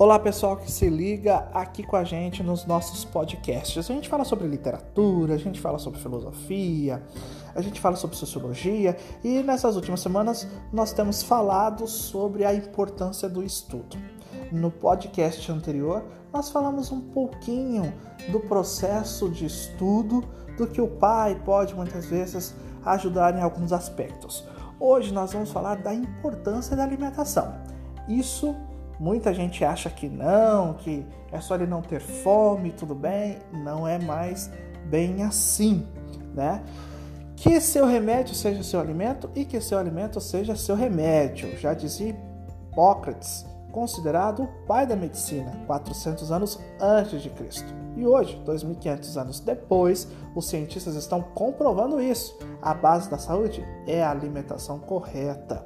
Olá pessoal que se liga aqui com a gente nos nossos podcasts. A gente fala sobre literatura, a gente fala sobre filosofia, a gente fala sobre sociologia e nessas últimas semanas nós temos falado sobre a importância do estudo. No podcast anterior nós falamos um pouquinho do processo de estudo, do que o pai pode muitas vezes ajudar em alguns aspectos. Hoje nós vamos falar da importância da alimentação. Isso Muita gente acha que não, que é só ele não ter fome, tudo bem. Não é mais bem assim, né? Que seu remédio seja seu alimento e que seu alimento seja seu remédio. Já dizia Hipócrates, considerado o pai da medicina, 400 anos antes de Cristo. E hoje, 2500 anos depois, os cientistas estão comprovando isso. A base da saúde é a alimentação correta.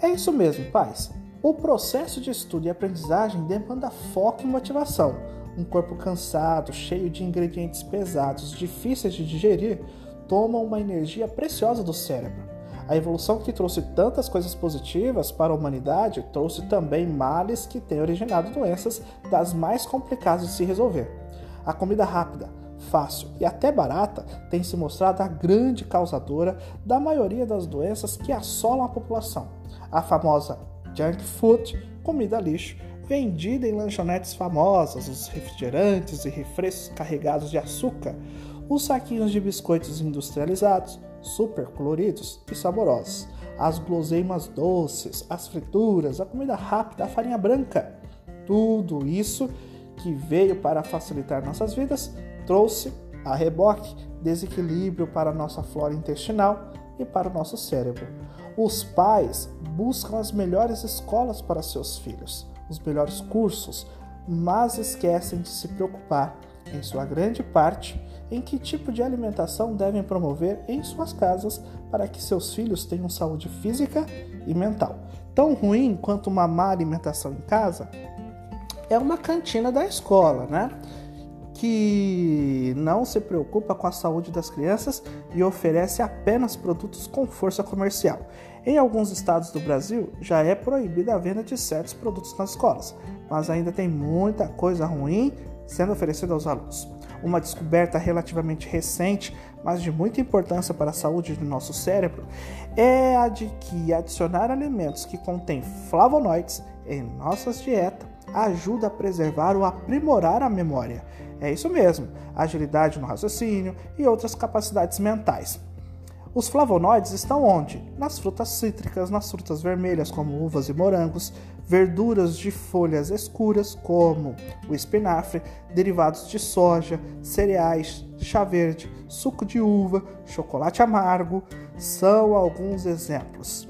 É isso mesmo, pais. O processo de estudo e aprendizagem demanda foco e motivação. Um corpo cansado, cheio de ingredientes pesados, difíceis de digerir, toma uma energia preciosa do cérebro. A evolução que trouxe tantas coisas positivas para a humanidade trouxe também males que têm originado doenças das mais complicadas de se resolver. A comida rápida, fácil e até barata tem se mostrado a grande causadora da maioria das doenças que assolam a população. A famosa junk food, comida lixo, vendida em lanchonetes famosas, os refrigerantes e refrescos carregados de açúcar, os saquinhos de biscoitos industrializados, super coloridos e saborosos, as guloseimas doces, as frituras, a comida rápida, a farinha branca. Tudo isso que veio para facilitar nossas vidas trouxe a reboque desequilíbrio para nossa flora intestinal e para o nosso cérebro. Os pais buscam as melhores escolas para seus filhos, os melhores cursos, mas esquecem de se preocupar, em sua grande parte, em que tipo de alimentação devem promover em suas casas para que seus filhos tenham saúde física e mental. Tão ruim quanto uma má alimentação em casa é uma cantina da escola, né? Que não se preocupa com a saúde das crianças e oferece apenas produtos com força comercial. Em alguns estados do Brasil já é proibida a venda de certos produtos nas escolas, mas ainda tem muita coisa ruim sendo oferecida aos alunos. Uma descoberta relativamente recente, mas de muita importância para a saúde do nosso cérebro, é a de que adicionar alimentos que contêm flavonoides em nossas dietas ajuda a preservar ou aprimorar a memória. É isso mesmo, agilidade no raciocínio e outras capacidades mentais. Os flavonoides estão onde? Nas frutas cítricas, nas frutas vermelhas, como uvas e morangos, verduras de folhas escuras, como o espinafre, derivados de soja, cereais, chá verde, suco de uva, chocolate amargo, são alguns exemplos.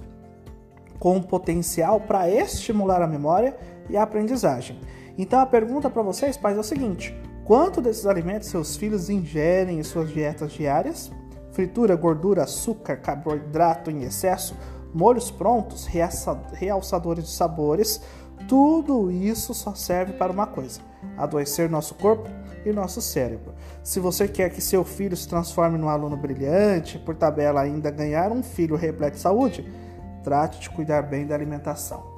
Com potencial para estimular a memória e a aprendizagem. Então a pergunta para vocês, pais, é o seguinte: quanto desses alimentos seus filhos ingerem em suas dietas diárias? Fritura, gordura, açúcar, carboidrato em excesso, molhos prontos, realçadores de sabores, tudo isso só serve para uma coisa: adoecer nosso corpo e nosso cérebro. Se você quer que seu filho se transforme num aluno brilhante, por tabela ainda ganhar um filho repleto de saúde, trate de cuidar bem da alimentação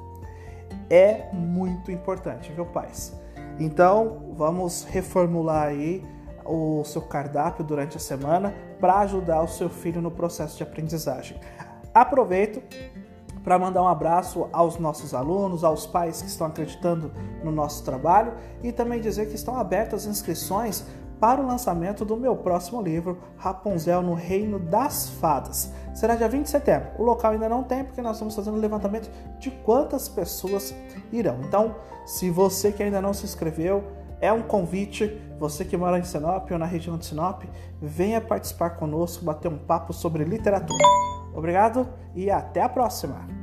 é muito importante, viu, pais? Então, vamos reformular aí o seu cardápio durante a semana para ajudar o seu filho no processo de aprendizagem. Aproveito para mandar um abraço aos nossos alunos, aos pais que estão acreditando no nosso trabalho e também dizer que estão abertas as inscrições para o lançamento do meu próximo livro, Rapunzel no Reino das Fadas. Será dia 20 de setembro. O local ainda não tem, porque nós estamos fazendo o levantamento de quantas pessoas irão. Então, se você que ainda não se inscreveu, é um convite. Você que mora em Sinop ou na região de Sinop, venha participar conosco, bater um papo sobre literatura. Obrigado e até a próxima!